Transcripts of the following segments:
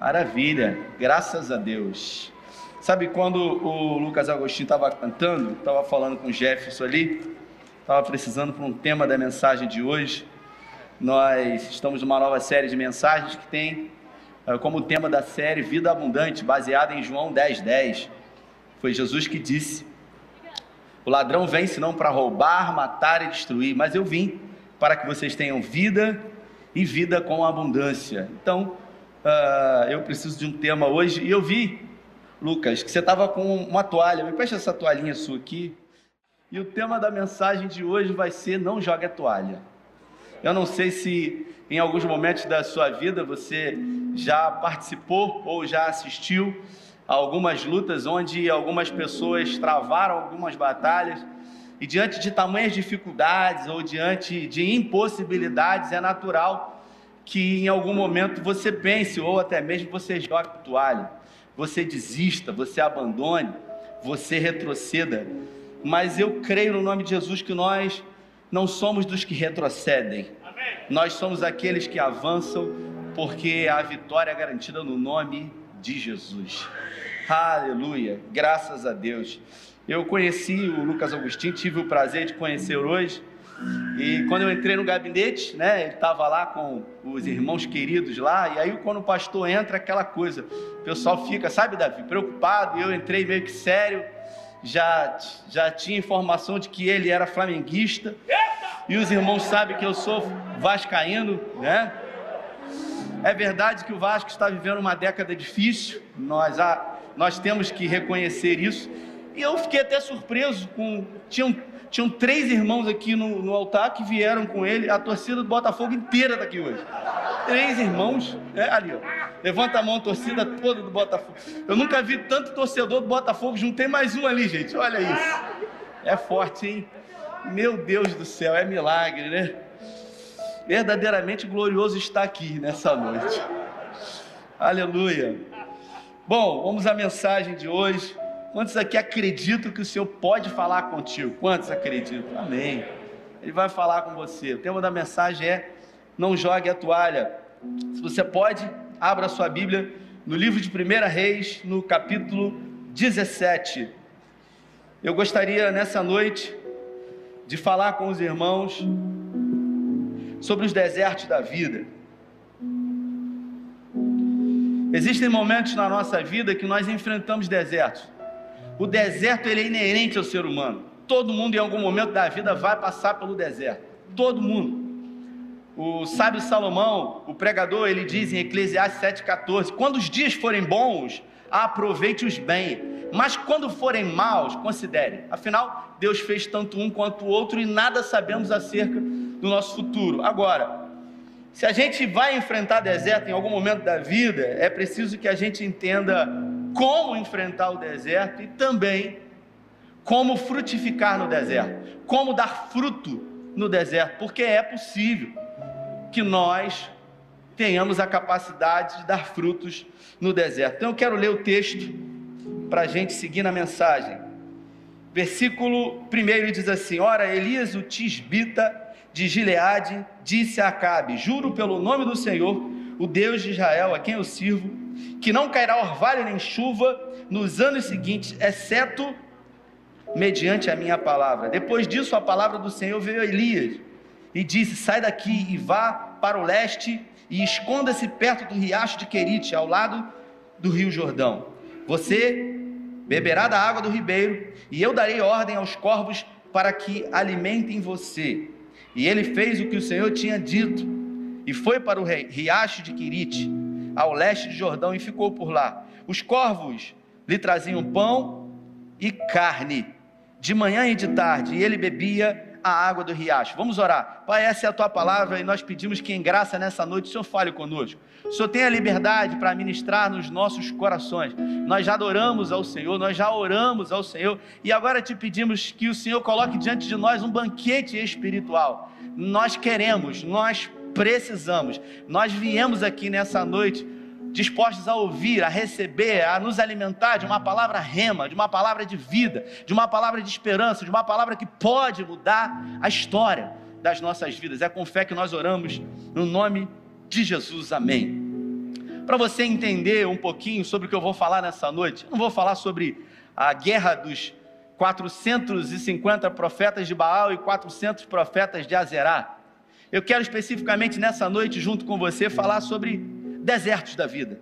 Maravilha, graças a Deus. Sabe quando o Lucas Agostinho estava cantando, estava falando com o Jefferson ali, estava precisando para um tema da mensagem de hoje. Nós estamos numa nova série de mensagens que tem uh, como tema da série Vida Abundante, baseada em João 10:10. 10. Foi Jesus que disse: O ladrão vem senão para roubar, matar e destruir, mas eu vim para que vocês tenham vida e vida com abundância. Então, uh, eu preciso de um tema hoje. E eu vi, Lucas, que você estava com uma toalha. Me preste essa toalhinha sua aqui. E o tema da mensagem de hoje vai ser: Não jogue a toalha. Eu não sei se em alguns momentos da sua vida você já participou ou já assistiu a algumas lutas onde algumas pessoas travaram algumas batalhas e diante de tamanhas dificuldades ou diante de impossibilidades, é natural que em algum momento você pense, ou até mesmo você jogue toalha, você desista, você abandone, você retroceda. Mas eu creio no nome de Jesus que nós não somos dos que retrocedem, Amém. nós somos aqueles que avançam, porque a vitória é garantida no nome de Jesus. Aleluia, graças a Deus. Eu conheci o Lucas Agostinho, tive o prazer de conhecer hoje. E quando eu entrei no gabinete, né, ele estava lá com os irmãos queridos lá, e aí quando o pastor entra, aquela coisa, o pessoal fica, sabe, Davi, preocupado, e eu entrei meio que sério, já, já tinha informação de que ele era flamenguista, e os irmãos sabem que eu sou vascaíno, né? É verdade que o Vasco está vivendo uma década difícil, nós, nós temos que reconhecer isso, e eu fiquei até surpreso com. Tinham, tinham três irmãos aqui no, no altar que vieram com ele, a torcida do Botafogo inteira está aqui hoje. Três irmãos, é, ali, ó. Levanta a mão a torcida toda do Botafogo. Eu nunca vi tanto torcedor do Botafogo, juntei mais um ali, gente. Olha isso. É forte, hein? Meu Deus do céu, é milagre, né? Verdadeiramente glorioso estar aqui nessa noite. Aleluia. Bom, vamos à mensagem de hoje. Quantos aqui acreditam que o Senhor pode falar contigo? Quantos acreditam? Amém. Ele vai falar com você. O tema da mensagem é: Não jogue a toalha. Se você pode, abra sua Bíblia no livro de 1 Reis, no capítulo 17. Eu gostaria nessa noite de falar com os irmãos sobre os desertos da vida. Existem momentos na nossa vida que nós enfrentamos desertos. O deserto ele é inerente ao ser humano. Todo mundo em algum momento da vida vai passar pelo deserto. Todo mundo. O sábio Salomão, o pregador, ele diz em Eclesiastes 7,14: Quando os dias forem bons, aproveite-os bem, mas quando forem maus, considere. Afinal, Deus fez tanto um quanto o outro e nada sabemos acerca do nosso futuro. Agora, se a gente vai enfrentar deserto em algum momento da vida, é preciso que a gente entenda como enfrentar o deserto e também como frutificar no deserto, como dar fruto no deserto, porque é possível que nós tenhamos a capacidade de dar frutos no deserto. Então eu quero ler o texto para a gente seguir na mensagem. Versículo 1 diz assim: Ora, Elias, o tisbita de Gileade, disse a Acabe: Juro pelo nome do Senhor, o Deus de Israel, a quem eu sirvo, que não cairá orvalho nem chuva nos anos seguintes, exceto mediante a minha palavra. Depois disso, a palavra do Senhor veio a Elias e disse: Sai daqui e vá para o leste e esconda-se perto do riacho de Querite, ao lado do rio Jordão. Você beberá da água do ribeiro, e eu darei ordem aos corvos para que alimentem você. E ele fez o que o Senhor tinha dito, e foi para o riacho de Querite ao leste de Jordão e ficou por lá. Os corvos lhe traziam pão e carne, de manhã e de tarde, e ele bebia a água do riacho. Vamos orar. Pai, essa é a tua palavra e nós pedimos que em graça nessa noite o Senhor fale conosco. O Senhor tenha liberdade para ministrar nos nossos corações. Nós já adoramos ao Senhor, nós já oramos ao Senhor e agora te pedimos que o Senhor coloque diante de nós um banquete espiritual. Nós queremos, nós precisamos. Nós viemos aqui nessa noite dispostos a ouvir, a receber, a nos alimentar de uma palavra rema, de uma palavra de vida, de uma palavra de esperança, de uma palavra que pode mudar a história das nossas vidas. É com fé que nós oramos no nome de Jesus. Amém. para você entender um pouquinho sobre o que eu vou falar nessa noite. Eu não vou falar sobre a guerra dos 450 profetas de Baal e 400 profetas de Azerá. Eu quero especificamente nessa noite, junto com você, falar sobre desertos da vida.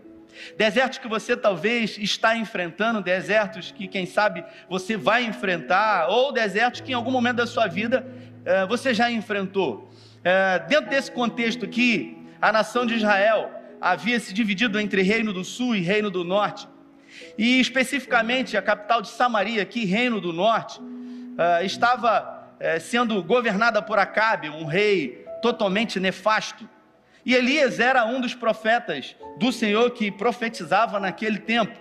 Desertos que você talvez está enfrentando, desertos que, quem sabe, você vai enfrentar, ou desertos que em algum momento da sua vida eh, você já enfrentou. Eh, dentro desse contexto aqui, a nação de Israel havia se dividido entre Reino do Sul e Reino do Norte. E especificamente a capital de Samaria, aqui, Reino do Norte, eh, estava sendo governada por Acabe, um rei totalmente nefasto. E Elias era um dos profetas do Senhor que profetizava naquele tempo.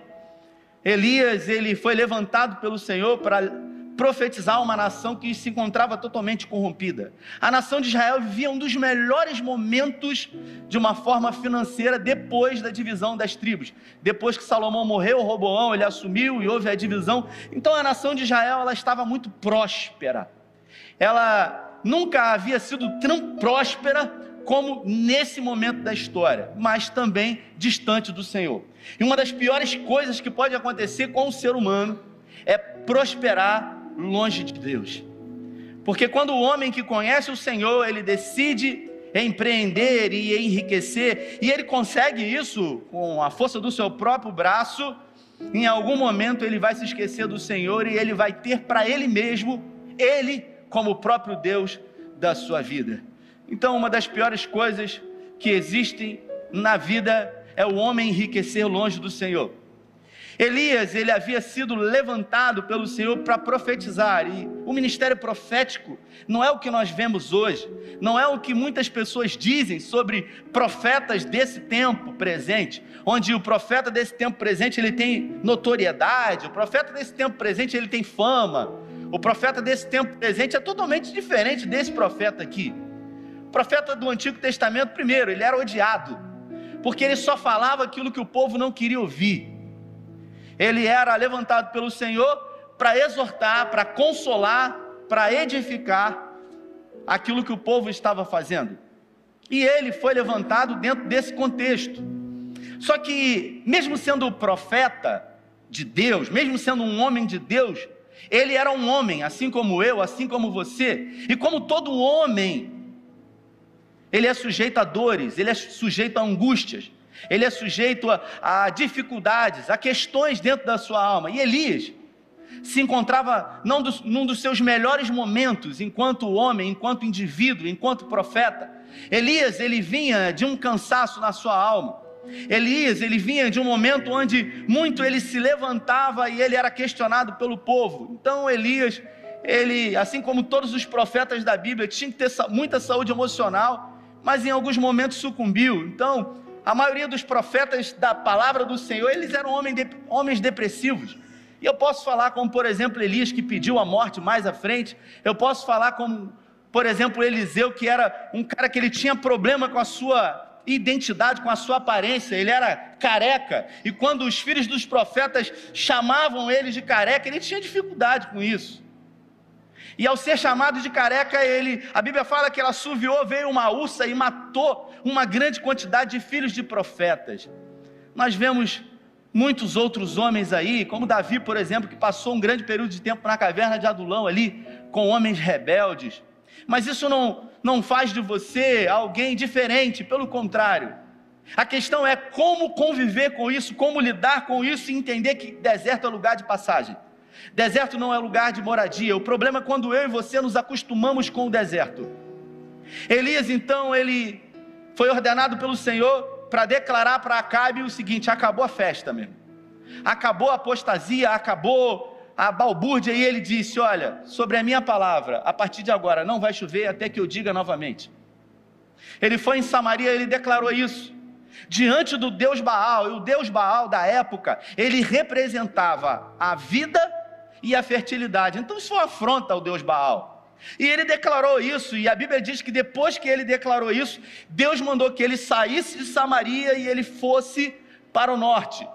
Elias, ele foi levantado pelo Senhor para profetizar uma nação que se encontrava totalmente corrompida. A nação de Israel vivia um dos melhores momentos de uma forma financeira depois da divisão das tribos. Depois que Salomão morreu, Roboão ele assumiu e houve a divisão. Então a nação de Israel ela estava muito próspera. Ela nunca havia sido tão próspera como nesse momento da história, mas também distante do Senhor. E uma das piores coisas que pode acontecer com o ser humano é prosperar longe de Deus. Porque quando o homem que conhece o Senhor, ele decide empreender e enriquecer, e ele consegue isso com a força do seu próprio braço, em algum momento ele vai se esquecer do Senhor e ele vai ter para ele mesmo, ele como o próprio Deus da sua vida. Então, uma das piores coisas que existem na vida é o homem enriquecer longe do Senhor. Elias, ele havia sido levantado pelo Senhor para profetizar, e o ministério profético não é o que nós vemos hoje, não é o que muitas pessoas dizem sobre profetas desse tempo presente, onde o profeta desse tempo presente ele tem notoriedade, o profeta desse tempo presente ele tem fama, o profeta desse tempo presente é totalmente diferente desse profeta aqui. O profeta do Antigo Testamento, primeiro, ele era odiado, porque ele só falava aquilo que o povo não queria ouvir. Ele era levantado pelo Senhor para exortar, para consolar, para edificar aquilo que o povo estava fazendo. E ele foi levantado dentro desse contexto. Só que, mesmo sendo profeta de Deus, mesmo sendo um homem de Deus, ele era um homem, assim como eu, assim como você, e como todo homem, ele é sujeito a dores, ele é sujeito a angústias, ele é sujeito a, a dificuldades, a questões dentro da sua alma. E Elias se encontrava não dos, num dos seus melhores momentos, enquanto homem, enquanto indivíduo, enquanto profeta. Elias, ele vinha de um cansaço na sua alma. Elias, ele vinha de um momento onde muito ele se levantava e ele era questionado pelo povo. Então Elias, ele, assim como todos os profetas da Bíblia, tinha que ter muita saúde emocional, mas em alguns momentos sucumbiu. Então, a maioria dos profetas da palavra do Senhor, eles eram homens, de, homens depressivos. E eu posso falar como, por exemplo, Elias, que pediu a morte mais à frente. Eu posso falar como, por exemplo, Eliseu, que era um cara que ele tinha problema com a sua identidade, com a sua aparência. Ele era careca. E quando os filhos dos profetas chamavam ele de careca, ele tinha dificuldade com isso. E ao ser chamado de careca, ele, a Bíblia fala que ela suviou, veio uma ursa e matou uma grande quantidade de filhos de profetas. Nós vemos muitos outros homens aí, como Davi, por exemplo, que passou um grande período de tempo na caverna de Adulão ali, com homens rebeldes. Mas isso não, não faz de você alguém diferente, pelo contrário. A questão é como conviver com isso, como lidar com isso e entender que deserto é lugar de passagem. Deserto não é lugar de moradia. O problema é quando eu e você nos acostumamos com o deserto. Elias, então, ele foi ordenado pelo Senhor para declarar para Acabe o seguinte: acabou a festa mesmo. Acabou a apostasia, acabou a balbúrdia e ele disse: Olha, sobre a minha palavra, a partir de agora não vai chover até que eu diga novamente. Ele foi em Samaria, ele declarou isso. Diante do Deus Baal, e o Deus Baal da época, ele representava a vida e a fertilidade. Então isso foi uma afronta ao Deus Baal. E ele declarou isso, e a Bíblia diz que depois que ele declarou isso, Deus mandou que ele saísse de Samaria e ele fosse para o norte.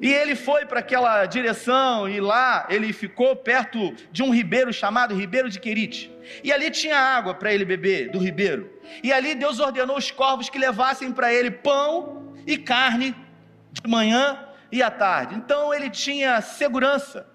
E ele foi para aquela direção e lá ele ficou perto de um ribeiro chamado Ribeiro de Querite. E ali tinha água para ele beber do ribeiro. E ali Deus ordenou os corvos que levassem para ele pão e carne de manhã e à tarde. Então ele tinha segurança.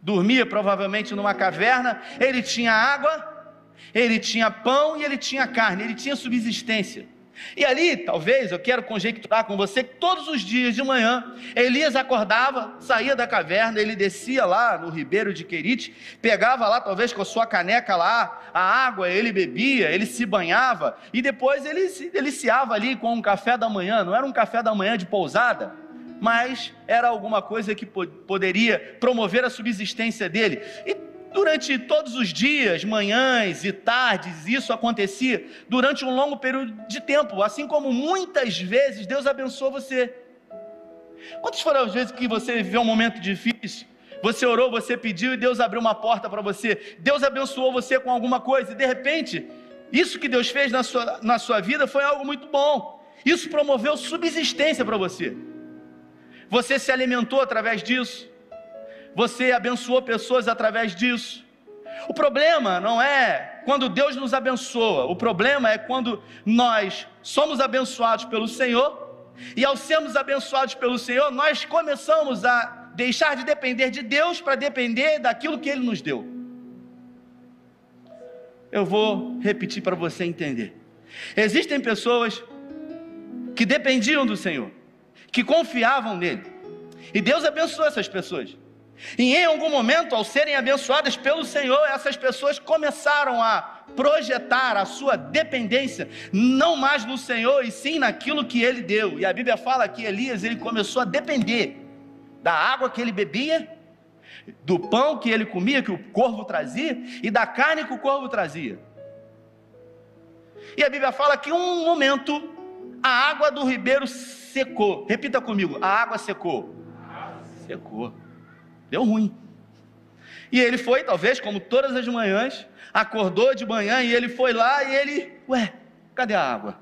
Dormia provavelmente numa caverna, ele tinha água, ele tinha pão e ele tinha carne, ele tinha subsistência. E ali, talvez, eu quero conjecturar com você que todos os dias de manhã, Elias acordava, saía da caverna, ele descia lá no ribeiro de Querite, pegava lá, talvez com a sua caneca lá, a água, ele bebia, ele se banhava, e depois ele se deliciava ali com um café da manhã, não era um café da manhã de pousada, mas era alguma coisa que poderia promover a subsistência dele. E Durante todos os dias, manhãs e tardes, isso acontecia durante um longo período de tempo, assim como muitas vezes Deus abençoou você. Quantas foram as vezes que você viveu um momento difícil? Você orou, você pediu e Deus abriu uma porta para você. Deus abençoou você com alguma coisa e de repente, isso que Deus fez na sua, na sua vida foi algo muito bom. Isso promoveu subsistência para você. Você se alimentou através disso você abençoou pessoas através disso. O problema não é quando Deus nos abençoa, o problema é quando nós somos abençoados pelo Senhor, e ao sermos abençoados pelo Senhor, nós começamos a deixar de depender de Deus para depender daquilo que Ele nos deu. Eu vou repetir para você entender. Existem pessoas que dependiam do Senhor, que confiavam nele, e Deus abençoou essas pessoas. E em algum momento, ao serem abençoadas pelo Senhor, essas pessoas começaram a projetar a sua dependência não mais no Senhor e sim naquilo que ele deu. E a Bíblia fala que Elias ele começou a depender da água que ele bebia, do pão que ele comia, que o corvo trazia, e da carne que o corvo trazia. E a Bíblia fala que um momento a água do ribeiro secou. Repita comigo: a água secou. Secou. Deu ruim. E ele foi, talvez, como todas as manhãs, acordou de manhã e ele foi lá e ele, ué, cadê a água?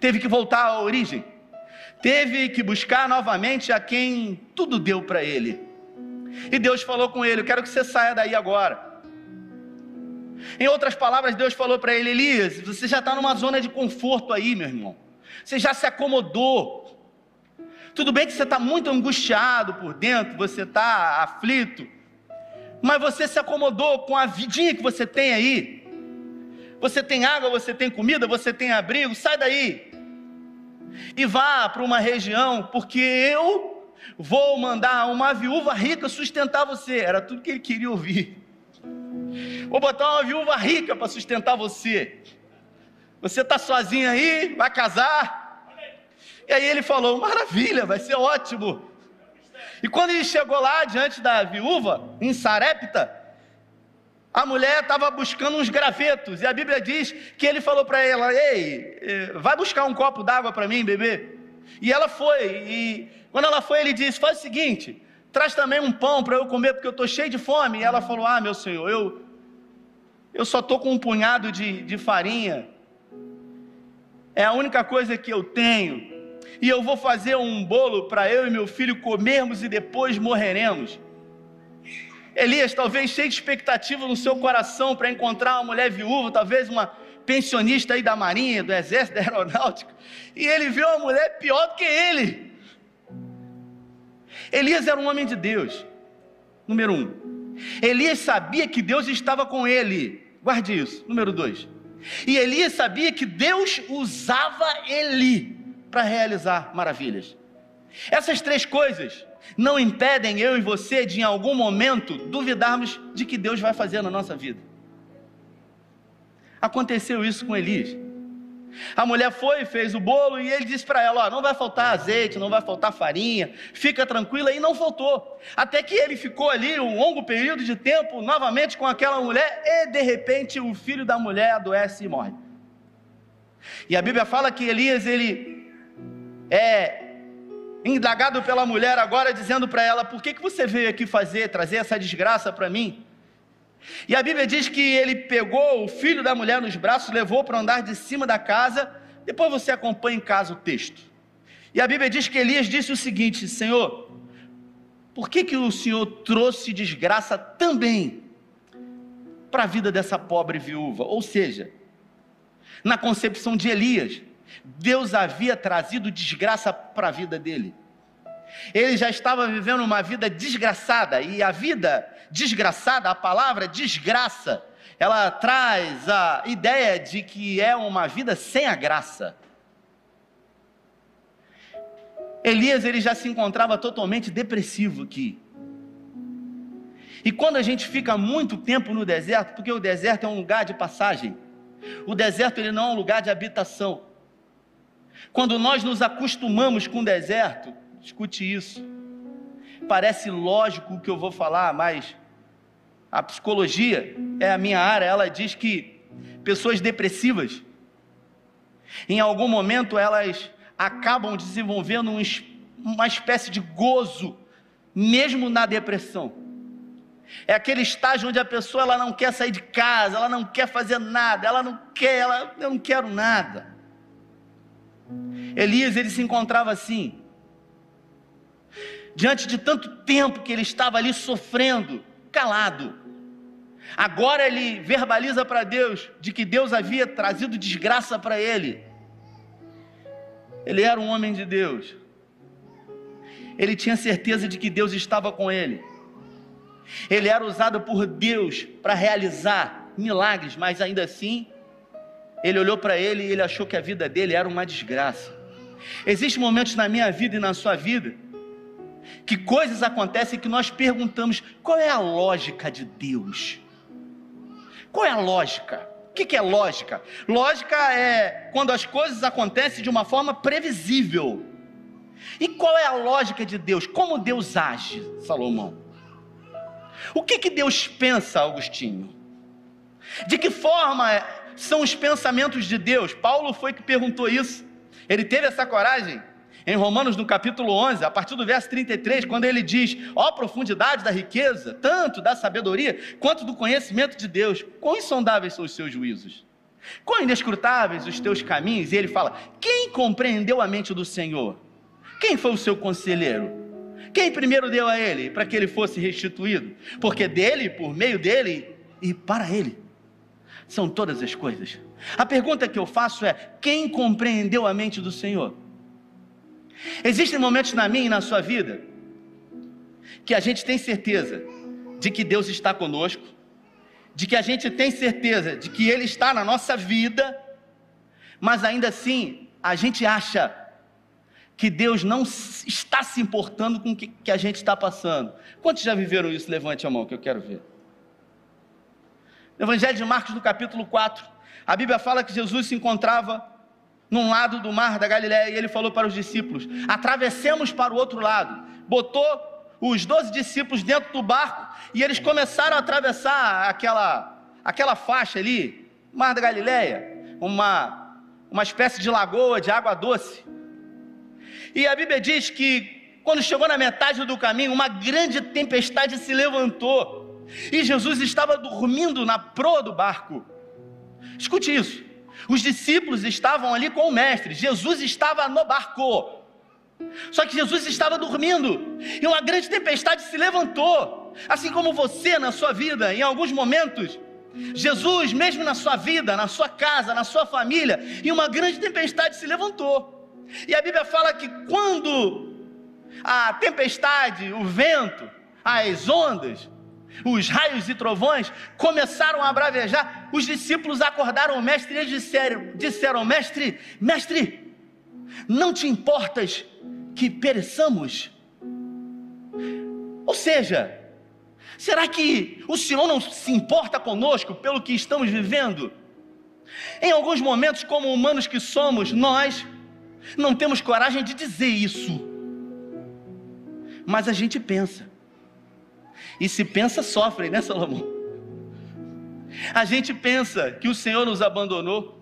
Teve que voltar à origem. Teve que buscar novamente a quem tudo deu para ele. E Deus falou com ele: Eu quero que você saia daí agora. Em outras palavras, Deus falou para ele: Elias, você já está numa zona de conforto aí, meu irmão. Você já se acomodou. Tudo bem que você está muito angustiado por dentro, você está aflito, mas você se acomodou com a vidinha que você tem aí. Você tem água, você tem comida, você tem abrigo, sai daí e vá para uma região, porque eu vou mandar uma viúva rica sustentar você. Era tudo que ele queria ouvir. Vou botar uma viúva rica para sustentar você. Você está sozinho aí, vai casar, e aí ele falou: maravilha, vai ser ótimo. E quando ele chegou lá diante da viúva, em Sarepta, a mulher estava buscando uns gravetos, e a Bíblia diz que ele falou para ela: Ei, eh, vai buscar um copo d'água para mim, bebê. E ela foi, e quando ela foi, ele disse: Faz o seguinte, traz também um pão para eu comer, porque eu estou cheio de fome. E ela falou: Ah, meu senhor, eu, eu só estou com um punhado de, de farinha, é a única coisa que eu tenho e eu vou fazer um bolo para eu e meu filho comermos e depois morreremos. Elias, talvez cheio de expectativa no seu coração para encontrar uma mulher viúva, talvez uma pensionista aí da marinha, do exército, da aeronáutica, e ele viu uma mulher pior do que ele. Elias era um homem de Deus, número um. Elias sabia que Deus estava com ele, guarde isso, número dois. E Elias sabia que Deus usava ele para realizar maravilhas. Essas três coisas não impedem eu e você de, em algum momento, duvidarmos de que Deus vai fazer na nossa vida. Aconteceu isso com Elias. A mulher foi fez o bolo e ele disse para ela: ó, não vai faltar azeite, não vai faltar farinha, fica tranquila. E não faltou. Até que ele ficou ali um longo período de tempo novamente com aquela mulher e de repente o filho da mulher adoece e morre. E a Bíblia fala que Elias ele é indagado pela mulher agora, dizendo para ela: Por que, que você veio aqui fazer, trazer essa desgraça para mim? E a Bíblia diz que ele pegou o filho da mulher nos braços, levou para andar de cima da casa. Depois você acompanha em casa o texto. E a Bíblia diz que Elias disse o seguinte: Senhor, por que, que o Senhor trouxe desgraça também para a vida dessa pobre viúva. Ou seja, na concepção de Elias, Deus havia trazido desgraça para a vida dele. Ele já estava vivendo uma vida desgraçada, e a vida desgraçada, a palavra desgraça, ela traz a ideia de que é uma vida sem a graça. Elias ele já se encontrava totalmente depressivo aqui. E quando a gente fica muito tempo no deserto, porque o deserto é um lugar de passagem, o deserto ele não é um lugar de habitação. Quando nós nos acostumamos com o deserto, escute isso. Parece lógico o que eu vou falar, mas a psicologia é a minha área, ela diz que pessoas depressivas, em algum momento elas acabam desenvolvendo um, uma espécie de gozo, mesmo na depressão. É aquele estágio onde a pessoa ela não quer sair de casa, ela não quer fazer nada, ela não quer, ela, eu não quero nada. Elias ele se encontrava assim, diante de tanto tempo que ele estava ali sofrendo, calado. Agora ele verbaliza para Deus de que Deus havia trazido desgraça para ele. Ele era um homem de Deus. Ele tinha certeza de que Deus estava com ele. Ele era usado por Deus para realizar milagres, mas ainda assim, ele olhou para ele e ele achou que a vida dele era uma desgraça. Existem momentos na minha vida e na sua vida que coisas acontecem que nós perguntamos: qual é a lógica de Deus? Qual é a lógica? O que, é lógica? Lógica é quando as coisas acontecem de uma forma previsível. E qual é a lógica de Deus? Como Deus age, Salomão? O que, que Deus pensa, Agostinho? De que forma são os pensamentos de Deus? Paulo foi que perguntou isso. Ele teve essa coragem em Romanos, no capítulo 11, a partir do verso 33, quando ele diz: Ó profundidade da riqueza, tanto da sabedoria quanto do conhecimento de Deus, quão insondáveis são os seus juízos, quão inescrutáveis os teus caminhos. E ele fala: Quem compreendeu a mente do Senhor? Quem foi o seu conselheiro? Quem primeiro deu a ele para que ele fosse restituído? Porque dele, por meio dele e para ele são todas as coisas. A pergunta que eu faço é: quem compreendeu a mente do Senhor? Existem momentos na minha e na sua vida que a gente tem certeza de que Deus está conosco, de que a gente tem certeza de que Ele está na nossa vida, mas ainda assim a gente acha que Deus não está se importando com o que, a gente está passando. Quantos já viveram isso? Levante a mão que eu quero ver. No Evangelho de Marcos, no capítulo 4, a Bíblia fala que Jesus se encontrava num lado do mar da Galiléia e ele falou para os discípulos: atravessemos para o outro lado. Botou os doze discípulos dentro do barco e eles começaram a atravessar aquela, aquela faixa ali, mar da Galiléia, uma, uma espécie de lagoa de água doce. E a Bíblia diz que quando chegou na metade do caminho, uma grande tempestade se levantou e Jesus estava dormindo na proa do barco. Escute isso. Os discípulos estavam ali com o mestre, Jesus estava no barco. Só que Jesus estava dormindo e uma grande tempestade se levantou, assim como você na sua vida, em alguns momentos. Jesus, mesmo na sua vida, na sua casa, na sua família, e uma grande tempestade se levantou. E a Bíblia fala que quando a tempestade, o vento, as ondas, os raios e trovões começaram a bravejar, os discípulos acordaram o mestre e eles disseram, disseram: Mestre, mestre, não te importas que pereçamos? Ou seja, será que o Senhor não se importa conosco pelo que estamos vivendo? Em alguns momentos, como humanos que somos, nós não temos coragem de dizer isso, mas a gente pensa. E se pensa, sofre, né, Salomão? A gente pensa que o Senhor nos abandonou.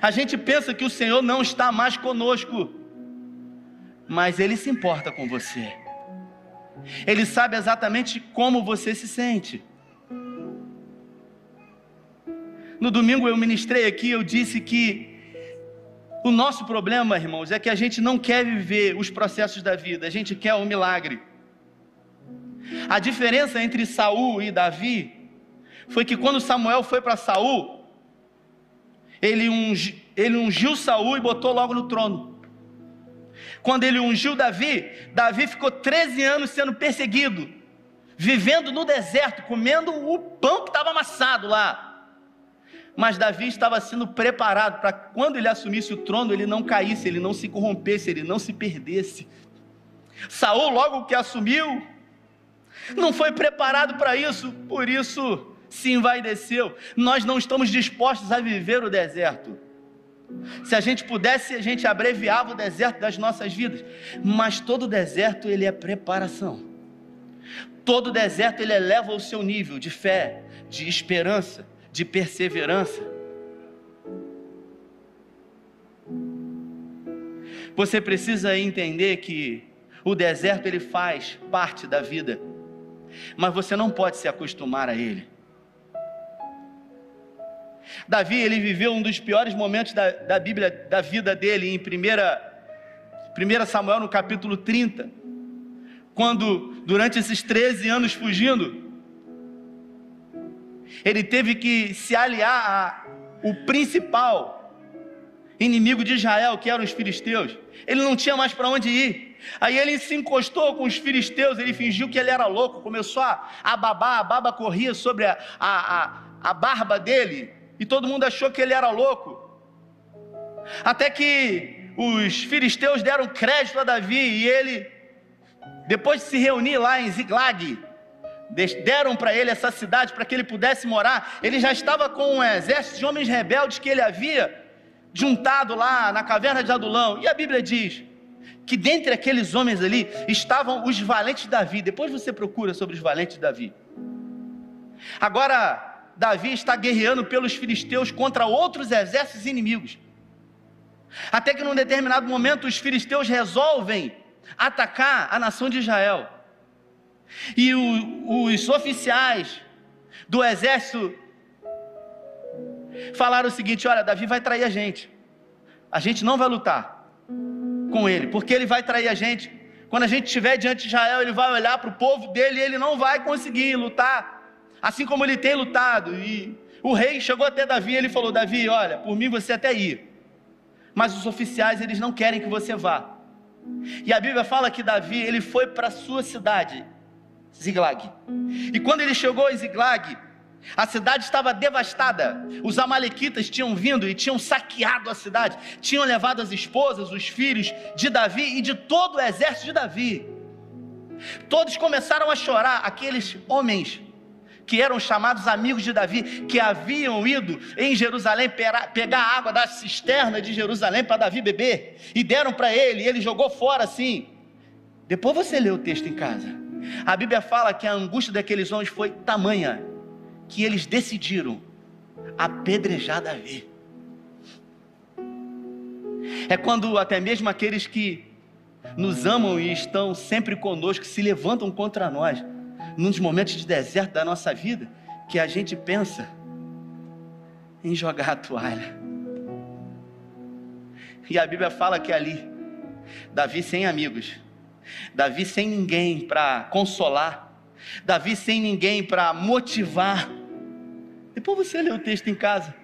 A gente pensa que o Senhor não está mais conosco. Mas Ele se importa com você. Ele sabe exatamente como você se sente. No domingo eu ministrei aqui, eu disse que o nosso problema, irmãos, é que a gente não quer viver os processos da vida, a gente quer o um milagre. A diferença entre Saul e Davi foi que quando Samuel foi para Saul, ele, ungi, ele ungiu Saul e botou logo no trono. Quando ele ungiu Davi, Davi ficou 13 anos sendo perseguido, vivendo no deserto, comendo o pão que estava amassado lá. Mas Davi estava sendo preparado para quando ele assumisse o trono, ele não caísse, ele não se corrompesse, ele não se perdesse. Saul, logo que assumiu, não foi preparado para isso, por isso se envaideceu. Nós não estamos dispostos a viver o deserto. Se a gente pudesse, a gente abreviava o deserto das nossas vidas. Mas todo deserto ele é preparação. Todo deserto ele eleva o seu nível de fé, de esperança, de perseverança. Você precisa entender que o deserto ele faz parte da vida, mas você não pode se acostumar a ele. Davi, ele viveu um dos piores momentos da, da Bíblia, da vida dele, em 1 Samuel, no capítulo 30, quando, durante esses 13 anos fugindo, ele teve que se aliar ao principal inimigo de Israel, que eram os filisteus. Ele não tinha mais para onde ir. Aí ele se encostou com os filisteus, ele fingiu que ele era louco, começou a, a babar, a baba corria sobre a, a, a, a barba dele, e todo mundo achou que ele era louco. Até que os filisteus deram crédito a Davi e ele, depois de se reunir lá em Ziglag, deram para ele essa cidade para que ele pudesse morar. Ele já estava com um exército de homens rebeldes que ele havia juntado lá na caverna de Adulão. E a Bíblia diz que dentre aqueles homens ali estavam os valentes de Davi. Depois você procura sobre os valentes de Davi. Agora, Davi está guerreando pelos filisteus contra outros exércitos inimigos. Até que num determinado momento os filisteus resolvem atacar a nação de Israel. E o, os oficiais do exército falaram o seguinte: olha, Davi vai trair a gente. A gente não vai lutar com ele, porque ele vai trair a gente. Quando a gente estiver diante de Israel, ele vai olhar para o povo dele e ele não vai conseguir lutar assim como ele tem lutado. E o rei chegou até Davi e ele falou: Davi, olha, por mim você até ir, mas os oficiais eles não querem que você vá. E a Bíblia fala que Davi ele foi para sua cidade, Ziglag. E quando ele chegou em Ziglag, a cidade estava devastada. Os amalequitas tinham vindo e tinham saqueado a cidade, tinham levado as esposas, os filhos de Davi e de todo o exército de Davi. Todos começaram a chorar, aqueles homens que eram chamados amigos de Davi, que haviam ido em Jerusalém pegar a água da cisterna de Jerusalém para Davi beber, e deram para ele, e ele jogou fora assim. Depois você lê o texto em casa. A Bíblia fala que a angústia daqueles homens foi tamanha que eles decidiram apedrejar Davi. É quando até mesmo aqueles que nos amam e estão sempre conosco se levantam contra nós nos momentos de deserto da nossa vida, que a gente pensa em jogar a toalha. E a Bíblia fala que ali, Davi sem amigos, Davi sem ninguém para consolar, Davi sem ninguém para motivar. Depois você lê o texto em casa.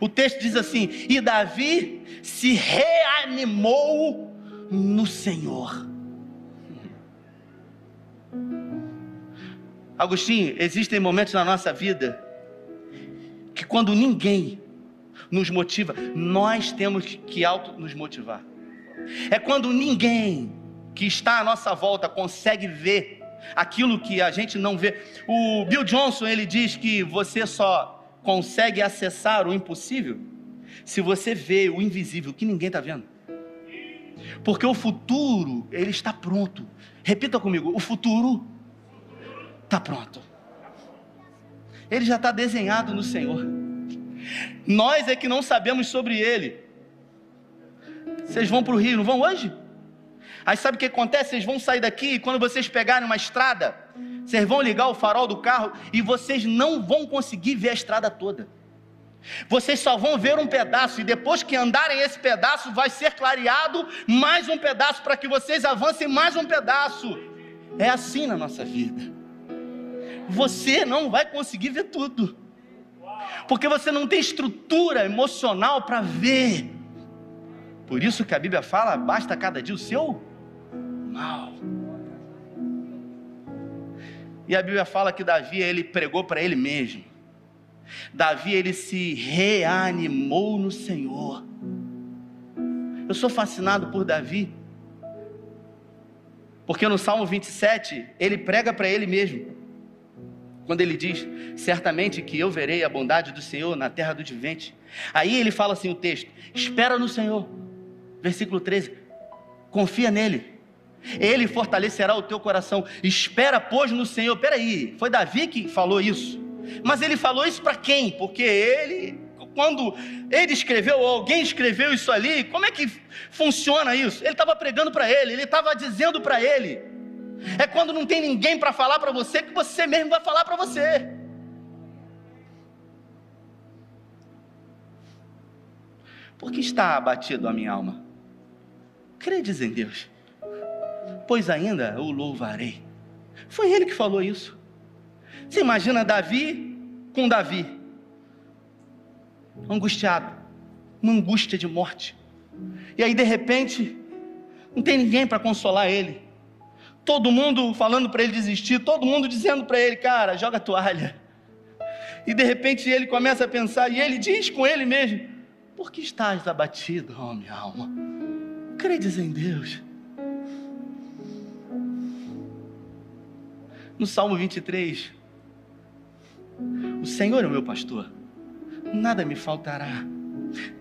O texto diz assim: E Davi se reanimou no Senhor. Agostinho, existem momentos na nossa vida que quando ninguém nos motiva, nós temos que auto nos motivar. É quando ninguém que está à nossa volta consegue ver aquilo que a gente não vê. O Bill Johnson, ele diz que você só consegue acessar o impossível se você vê o invisível que ninguém está vendo. Porque o futuro, ele está pronto. Repita comigo, o futuro está pronto. Ele já está desenhado no Senhor. Nós é que não sabemos sobre ele. Vocês vão para o Rio, não vão hoje? Aí sabe o que acontece? Vocês vão sair daqui e quando vocês pegarem uma estrada, vocês vão ligar o farol do carro e vocês não vão conseguir ver a estrada toda. Vocês só vão ver um pedaço, e depois que andarem esse pedaço, vai ser clareado mais um pedaço para que vocês avancem mais um pedaço. É assim na nossa vida você não vai conseguir ver tudo. Porque você não tem estrutura emocional para ver. Por isso que a Bíblia fala: basta cada dia o seu mal. E a Bíblia fala que Davi ele pregou para ele mesmo. Davi ele se reanimou no Senhor. Eu sou fascinado por Davi, porque no Salmo 27 ele prega para ele mesmo. Quando ele diz: Certamente que eu verei a bondade do Senhor na terra do vivente. Aí ele fala assim: o texto, espera no Senhor. Versículo 13: confia nele ele fortalecerá o teu coração. Espera, pois, no Senhor. Peraí, foi Davi que falou isso. Mas ele falou isso para quem? Porque ele, quando ele escreveu, ou alguém escreveu isso ali, como é que funciona isso? Ele estava pregando para ele, ele estava dizendo para ele. É quando não tem ninguém para falar para você que você mesmo vai falar para você. Por que está abatido a minha alma? Credes em Deus pois ainda o louvarei. Foi ele que falou isso. Você imagina Davi com Davi, angustiado, uma angústia de morte. E aí, de repente, não tem ninguém para consolar ele. Todo mundo falando para ele desistir, todo mundo dizendo para ele, cara, joga a toalha. E de repente ele começa a pensar, e ele diz com ele mesmo: Por que estás abatido, ó oh, minha alma? Credes em Deus no Salmo 23. O Senhor é o meu pastor, nada me faltará.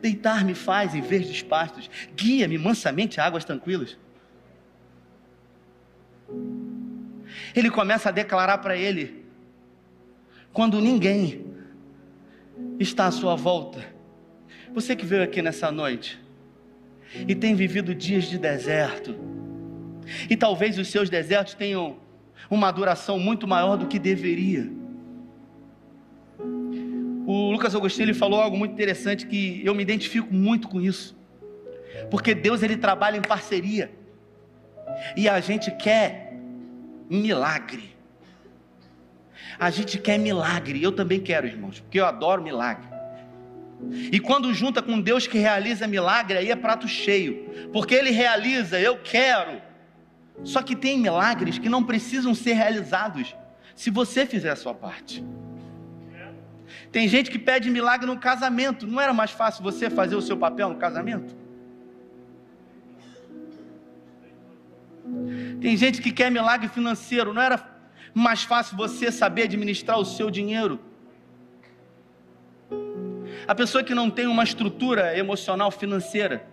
Deitar-me faz em verdes pastos, guia-me mansamente a águas tranquilas. Ele começa a declarar para ele, quando ninguém está à sua volta. Você que veio aqui nessa noite e tem vivido dias de deserto, e talvez os seus desertos tenham uma duração muito maior do que deveria. O Lucas Agostinho ele falou algo muito interessante que eu me identifico muito com isso. Porque Deus ele trabalha em parceria. E a gente quer milagre. A gente quer milagre. Eu também quero, irmãos, porque eu adoro milagre. E quando junta com Deus que realiza milagre, aí é prato cheio. Porque ele realiza, eu quero. Só que tem milagres que não precisam ser realizados se você fizer a sua parte. Tem gente que pede milagre no casamento. Não era mais fácil você fazer o seu papel no casamento? Tem gente que quer milagre financeiro. Não era mais fácil você saber administrar o seu dinheiro? A pessoa que não tem uma estrutura emocional financeira,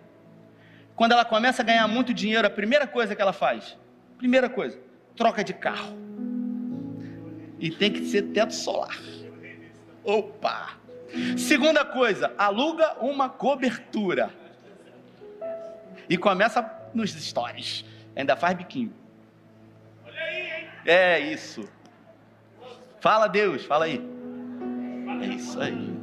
quando ela começa a ganhar muito dinheiro, a primeira coisa que ela faz, primeira coisa, troca de carro. E tem que ser teto solar. Opa! Segunda coisa, aluga uma cobertura. E começa nos stories. Ainda faz biquinho. É isso. Fala Deus, fala aí. É isso aí.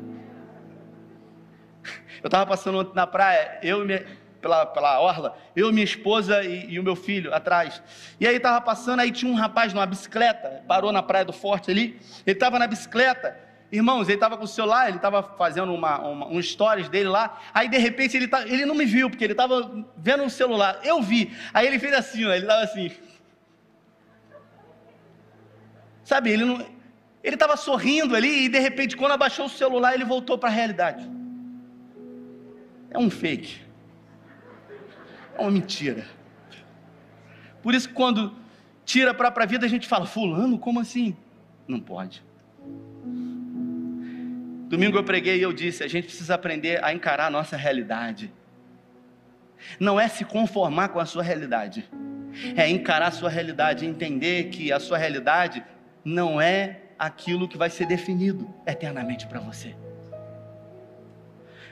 Eu estava passando na praia, eu e minha, pela, pela orla, eu, minha esposa e, e o meu filho atrás. E aí estava passando, aí tinha um rapaz numa bicicleta, parou na Praia do Forte ali, ele estava na bicicleta, irmãos, ele estava com o celular, ele estava fazendo uma, uma, um stories dele lá, aí de repente ele, tá, ele não me viu, porque ele estava vendo o celular, eu vi, aí ele fez assim, ó, ele estava assim, sabe, ele não, ele estava sorrindo ali, e de repente quando abaixou o celular, ele voltou para a realidade, é um fake, é uma mentira. Por isso, quando tira a própria vida, a gente fala: Fulano, como assim? Não pode. Domingo eu preguei e eu disse: a gente precisa aprender a encarar a nossa realidade. Não é se conformar com a sua realidade, é encarar a sua realidade, entender que a sua realidade não é aquilo que vai ser definido eternamente para você.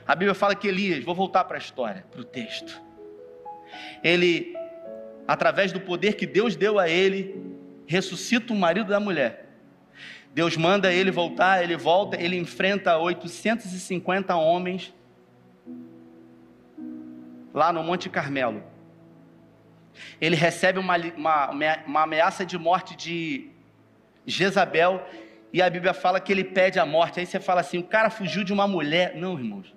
A Bíblia fala que Elias, vou voltar para a história, para o texto ele, através do poder que Deus deu a ele, ressuscita o marido da mulher. Deus manda ele voltar, ele volta, ele enfrenta 850 homens lá no Monte Carmelo. Ele recebe uma, uma, uma ameaça de morte de Jezabel e a Bíblia fala que ele pede a morte. Aí você fala assim: o cara fugiu de uma mulher. Não, irmãos.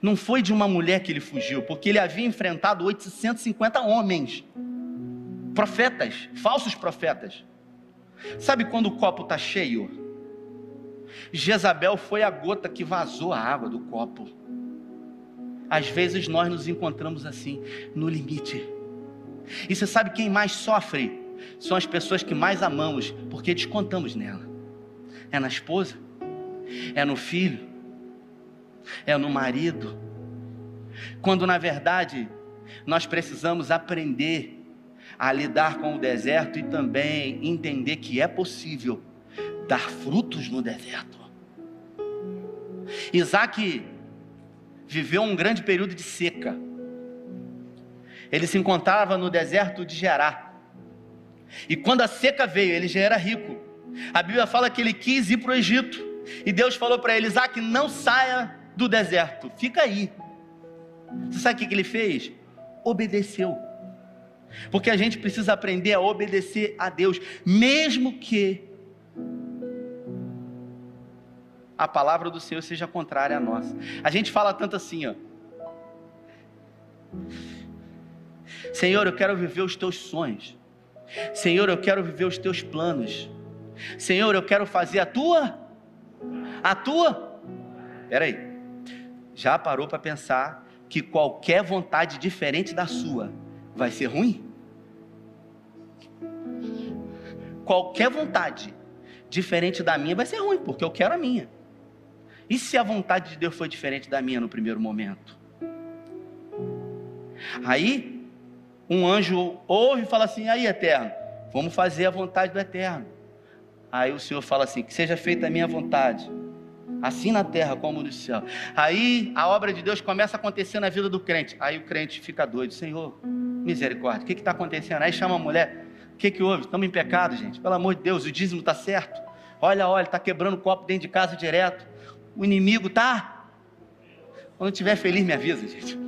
Não foi de uma mulher que ele fugiu, porque ele havia enfrentado 850 homens, profetas, falsos profetas. Sabe quando o copo está cheio? Jezabel foi a gota que vazou a água do copo. Às vezes nós nos encontramos assim, no limite. E você sabe quem mais sofre? São as pessoas que mais amamos, porque descontamos nela. É na esposa, é no filho, é no marido. Quando na verdade nós precisamos aprender a lidar com o deserto e também entender que é possível dar frutos no deserto. Isaac viveu um grande período de seca. Ele se encontrava no deserto de Gerá. E quando a seca veio, ele já era rico. A Bíblia fala que ele quis ir para o Egito. E Deus falou para ele: Isaac, não saia do deserto, fica aí. Você sabe o que ele fez? Obedeceu. Porque a gente precisa aprender a obedecer a Deus, mesmo que a palavra do Senhor seja contrária à nossa. A gente fala tanto assim, ó. Senhor, eu quero viver os teus sonhos. Senhor, eu quero viver os teus planos. Senhor, eu quero fazer a tua a tua. Espera aí. Já parou para pensar que qualquer vontade diferente da sua vai ser ruim? Qualquer vontade diferente da minha vai ser ruim, porque eu quero a minha. E se a vontade de Deus foi diferente da minha no primeiro momento? Aí, um anjo ouve e fala assim: aí, eterno, vamos fazer a vontade do eterno. Aí o Senhor fala assim: que seja feita a minha vontade assim na terra como no céu. Aí a obra de Deus começa a acontecer na vida do crente. Aí o crente fica doido, Senhor, misericórdia, o que está acontecendo? Aí chama a mulher, o que, que houve? Estamos em pecado, gente, pelo amor de Deus, o dízimo está certo. Olha, olha, está quebrando o copo dentro de casa direto. O inimigo tá. Quando estiver feliz, me avisa, gente.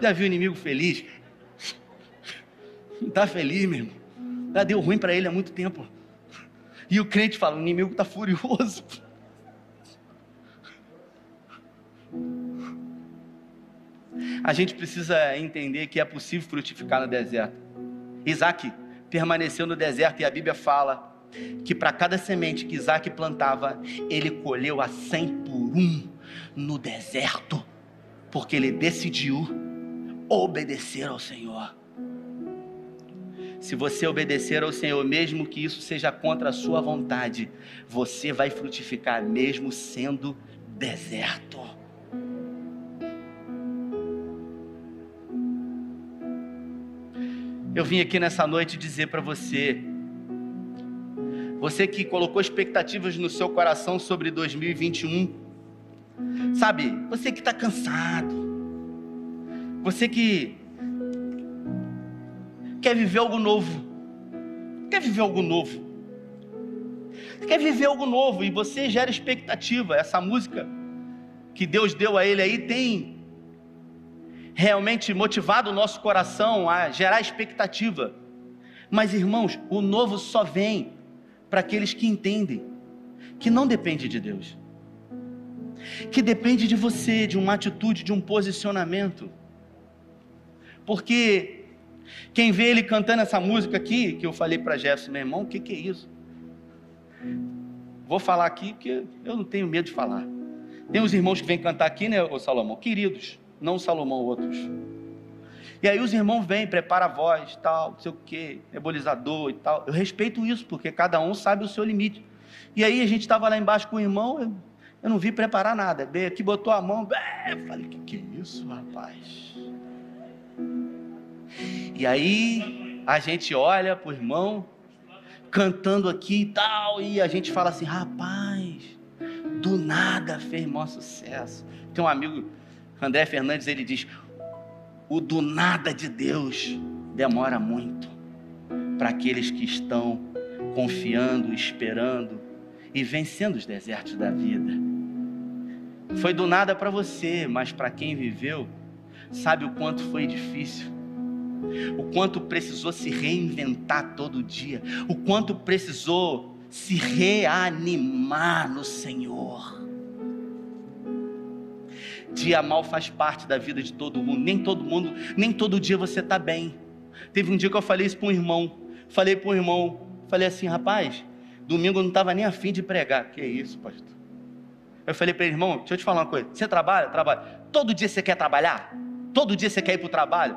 Já viu o inimigo feliz? Não está feliz, meu irmão. Já deu ruim para ele há muito tempo. E o crente fala: o inimigo está furioso. A gente precisa entender que é possível frutificar no deserto. Isaac permaneceu no deserto e a Bíblia fala que para cada semente que Isaac plantava, ele colheu a cem por um no deserto, porque ele decidiu obedecer ao Senhor. Se você obedecer ao Senhor, mesmo que isso seja contra a sua vontade, você vai frutificar mesmo sendo deserto. Eu vim aqui nessa noite dizer para você, você que colocou expectativas no seu coração sobre 2021, sabe, você que está cansado, você que quer viver algo novo, quer viver algo novo, quer viver algo novo e você gera expectativa. Essa música que Deus deu a ele aí tem realmente motivado o nosso coração a gerar expectativa. Mas irmãos, o novo só vem para aqueles que entendem que não depende de Deus, que depende de você, de uma atitude, de um posicionamento. Porque quem vê ele cantando essa música aqui, que eu falei para Jefferson, meu irmão, o que, que é isso? Vou falar aqui porque eu não tenho medo de falar. Tem os irmãos que vêm cantar aqui, né, ô Salomão? Queridos, não Salomão, outros. E aí os irmãos vêm, prepara a voz, tal, não sei o quê, nebulizador e tal. Eu respeito isso, porque cada um sabe o seu limite. E aí a gente estava lá embaixo com o irmão, eu, eu não vi preparar nada. Bem, aqui botou a mão, bem, falei, que que é isso, rapaz? E aí a gente olha pro irmão cantando aqui e tal, e a gente fala assim, rapaz, do nada fez maior sucesso. Tem um amigo, André Fernandes, ele diz: o do nada de Deus demora muito para aqueles que estão confiando, esperando e vencendo os desertos da vida. Foi do nada para você, mas para quem viveu, sabe o quanto foi difícil, o quanto precisou se reinventar todo dia, o quanto precisou se reanimar no Senhor. Dia mal faz parte da vida de todo mundo, nem todo mundo, nem todo dia você está bem. Teve um dia que eu falei isso para um irmão, falei para um irmão, falei assim, rapaz, domingo eu não estava nem afim de pregar. Que isso, pastor? Eu falei para ele, irmão, deixa eu te falar uma coisa. Você trabalha? Trabalha. Todo dia você quer trabalhar? Todo dia você quer ir para o trabalho?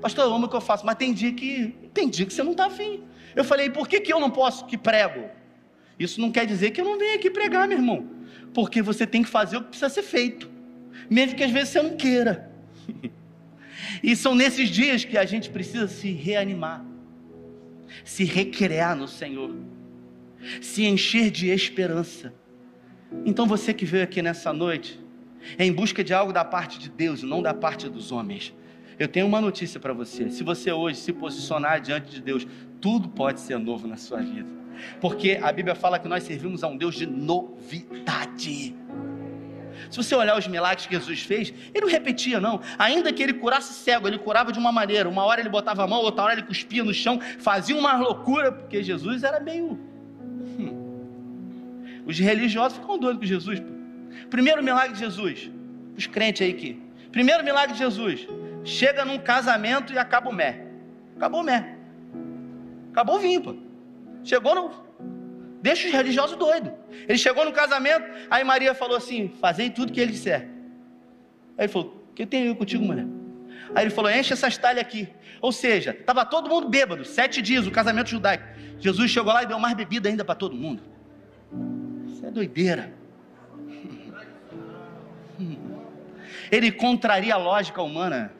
Pastor, eu amo o que eu faço, mas tem dia que tem dia que você não está afim. Eu falei, por que, que eu não posso que prego? Isso não quer dizer que eu não venho aqui pregar, meu irmão. Porque você tem que fazer o que precisa ser feito. Mesmo que às vezes você não queira. E são nesses dias que a gente precisa se reanimar, se recriar no Senhor, se encher de esperança. Então você que veio aqui nessa noite, é em busca de algo da parte de Deus, não da parte dos homens. Eu tenho uma notícia para você. Se você hoje se posicionar diante de Deus, tudo pode ser novo na sua vida. Porque a Bíblia fala que nós servimos a um Deus de novidade. Se você olhar os milagres que Jesus fez, ele não repetia, não. Ainda que ele curasse cego, ele curava de uma maneira. Uma hora ele botava a mão, outra hora ele cuspia no chão, fazia uma loucura, porque Jesus era meio. Hum. Os religiosos ficam doidos com Jesus. Primeiro milagre de Jesus, os crentes aí aqui. Primeiro milagre de Jesus, chega num casamento e acaba o mé. Acabou o mé. Acabou o vinho, pô. Chegou no, Deixa os religiosos doidos. Ele chegou no casamento, aí Maria falou assim: Fazei tudo que ele disser. Aí ele falou: O que tem eu contigo, mulher? Aí ele falou: Enche essas talhas aqui. Ou seja, estava todo mundo bêbado, sete dias, o casamento judaico. Jesus chegou lá e deu mais bebida ainda para todo mundo. Isso é doideira. Ele contraria a lógica humana.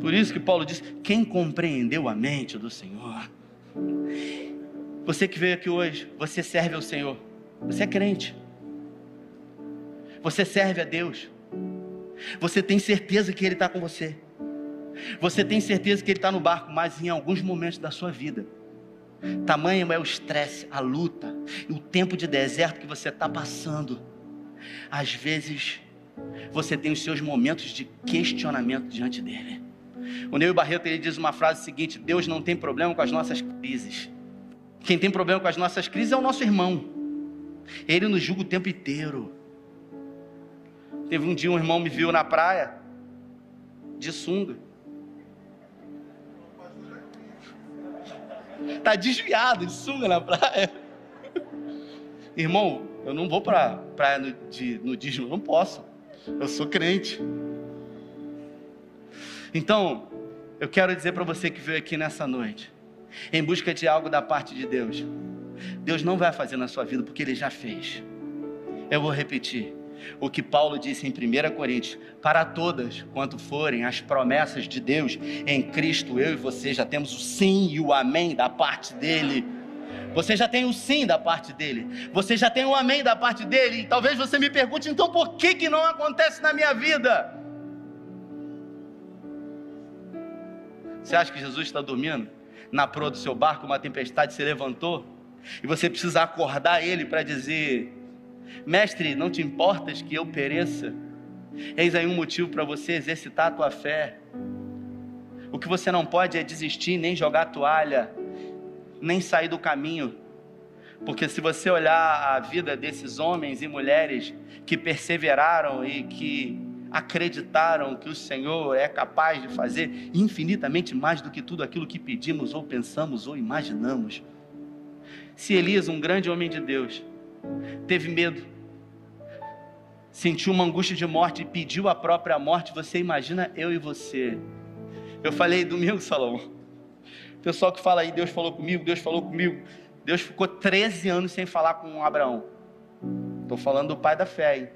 Por isso que Paulo diz: Quem compreendeu a mente do Senhor? Você que veio aqui hoje, você serve ao Senhor. Você é crente. Você serve a Deus. Você tem certeza que Ele está com você. Você tem certeza que Ele está no barco, mas em alguns momentos da sua vida, tamanho é o estresse, a luta, e o tempo de deserto que você está passando. Às vezes, você tem os seus momentos de questionamento diante dele. O Neil Barreto ele diz uma frase seguinte: Deus não tem problema com as nossas crises. Quem tem problema com as nossas crises é o nosso irmão. Ele nos julga o tempo inteiro. Teve um dia um irmão me viu na praia de sunga. Tá desviado de sunga na praia. Irmão, eu não vou para praia no, de nudismo, não posso. Eu sou crente. Então, eu quero dizer para você que veio aqui nessa noite em busca de algo da parte de Deus. Deus não vai fazer na sua vida porque Ele já fez. Eu vou repetir o que Paulo disse em 1 Coríntios: para todas quanto forem as promessas de Deus em Cristo, eu e você já temos o sim e o amém da parte dele. Você já tem o sim da parte dele. Você já tem o amém da parte dele. E talvez você me pergunte, então por que, que não acontece na minha vida? Você acha que Jesus está dormindo? Na proa do seu barco, uma tempestade se levantou, e você precisa acordar ele para dizer: Mestre, não te importas que eu pereça? Eis aí um motivo para você exercitar a tua fé. O que você não pode é desistir, nem jogar a toalha, nem sair do caminho. Porque se você olhar a vida desses homens e mulheres que perseveraram e que acreditaram que o Senhor é capaz de fazer infinitamente mais do que tudo aquilo que pedimos ou pensamos ou imaginamos. Se Elias, um grande homem de Deus, teve medo, sentiu uma angústia de morte e pediu a própria morte, você imagina eu e você. Eu falei domingo, Salomão. Pessoal que fala aí, Deus falou comigo, Deus falou comigo. Deus ficou 13 anos sem falar com Abraão. Estou falando do pai da fé, hein?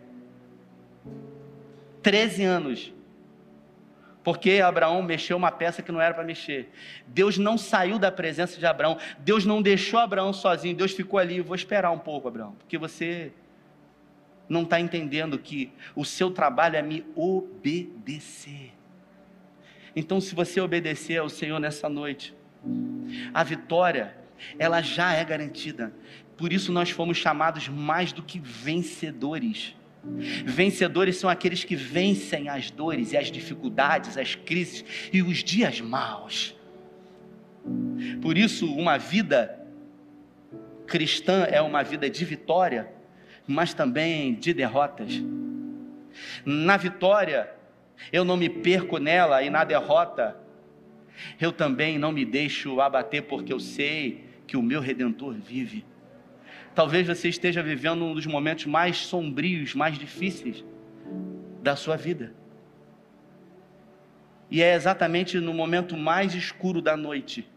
13 anos. Porque Abraão mexeu uma peça que não era para mexer. Deus não saiu da presença de Abraão. Deus não deixou Abraão sozinho. Deus ficou ali. Vou esperar um pouco, Abraão. Porque você não está entendendo que o seu trabalho é me obedecer. Então, se você obedecer ao Senhor nessa noite, a vitória, ela já é garantida. Por isso nós fomos chamados mais do que vencedores. Vencedores são aqueles que vencem as dores e as dificuldades, as crises e os dias maus. Por isso, uma vida cristã é uma vida de vitória, mas também de derrotas. Na vitória, eu não me perco nela, e na derrota, eu também não me deixo abater, porque eu sei que o meu redentor vive. Talvez você esteja vivendo um dos momentos mais sombrios, mais difíceis da sua vida. E é exatamente no momento mais escuro da noite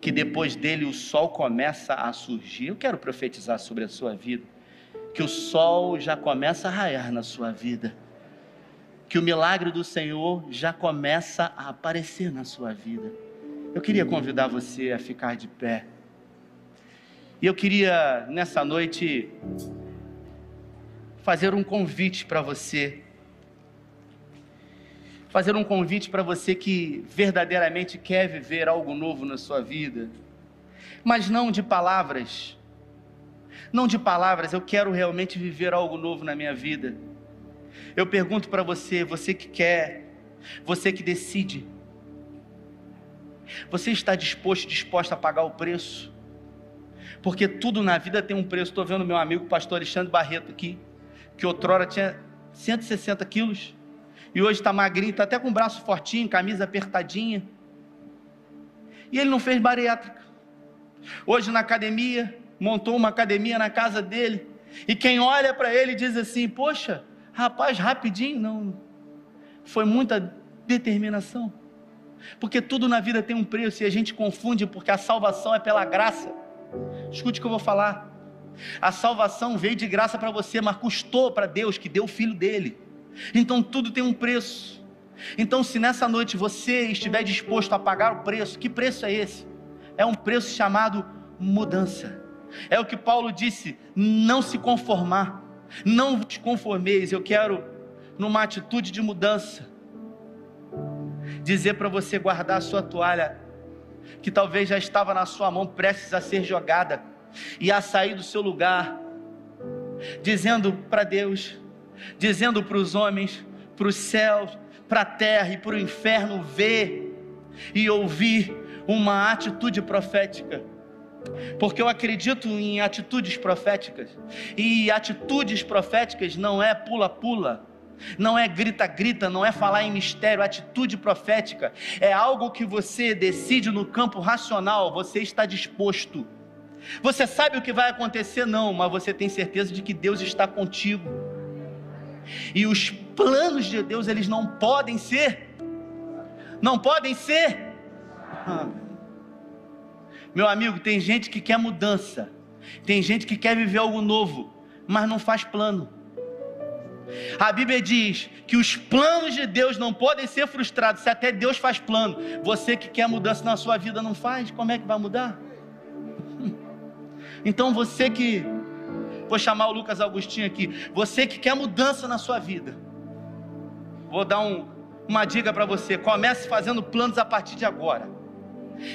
que depois dele o sol começa a surgir. Eu quero profetizar sobre a sua vida, que o sol já começa a raiar na sua vida, que o milagre do Senhor já começa a aparecer na sua vida. Eu queria convidar você a ficar de pé. E eu queria nessa noite fazer um convite para você fazer um convite para você que verdadeiramente quer viver algo novo na sua vida, mas não de palavras. Não de palavras, eu quero realmente viver algo novo na minha vida. Eu pergunto para você, você que quer, você que decide, você está disposto, disposta a pagar o preço? Porque tudo na vida tem um preço. Estou vendo meu amigo pastor Alexandre Barreto aqui, que outrora tinha 160 quilos e hoje está magrinho, está até com o braço fortinho, camisa apertadinha. E ele não fez bariátrica. Hoje na academia, montou uma academia na casa dele. E quem olha para ele diz assim: Poxa, rapaz, rapidinho, não. Foi muita determinação. Porque tudo na vida tem um preço e a gente confunde porque a salvação é pela graça. Escute o que eu vou falar. A salvação veio de graça para você, mas custou para Deus que deu o filho dele. Então tudo tem um preço. Então, se nessa noite você estiver disposto a pagar o preço, que preço é esse? É um preço chamado mudança. É o que Paulo disse: não se conformar, não vos conformeis. Eu quero, numa atitude de mudança, dizer para você guardar a sua toalha, que talvez já estava na sua mão, prestes a ser jogada, e a sair do seu lugar, dizendo para Deus: dizendo para os homens, para os céus, para a terra e para o inferno ver e ouvir uma atitude profética. Porque eu acredito em atitudes proféticas. E atitudes proféticas não é pula-pula, não é grita-grita, não é falar em mistério. Atitude profética é algo que você decide no campo racional, você está disposto. Você sabe o que vai acontecer? Não, mas você tem certeza de que Deus está contigo. E os planos de Deus, eles não podem ser, não podem ser. Ah, meu amigo, tem gente que quer mudança, tem gente que quer viver algo novo, mas não faz plano. A Bíblia diz que os planos de Deus não podem ser frustrados, se até Deus faz plano. Você que quer mudança na sua vida não faz, como é que vai mudar? Então você que Vou chamar o Lucas Agostinho aqui. Você que quer mudança na sua vida, vou dar um, uma dica para você. Comece fazendo planos a partir de agora.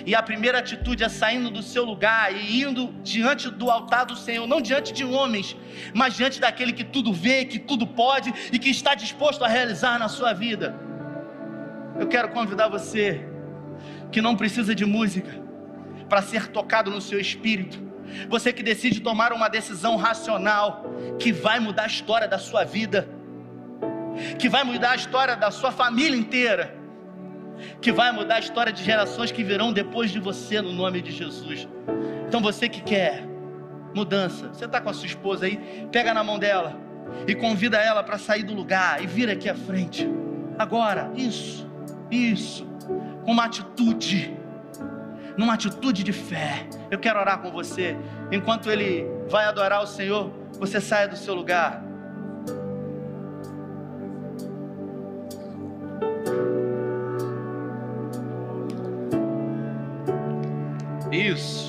E a primeira atitude é saindo do seu lugar e indo diante do altar do Senhor, não diante de homens, mas diante daquele que tudo vê, que tudo pode e que está disposto a realizar na sua vida. Eu quero convidar você que não precisa de música para ser tocado no seu espírito, você que decide tomar uma decisão racional que vai mudar a história da sua vida, que vai mudar a história da sua família inteira, que vai mudar a história de gerações que virão depois de você, no nome de Jesus. Então você que quer mudança, você está com a sua esposa aí, pega na mão dela e convida ela para sair do lugar e vir aqui à frente. Agora, isso, isso, com uma atitude numa atitude de fé. Eu quero orar com você. Enquanto ele vai adorar o Senhor, você saia do seu lugar. Isso.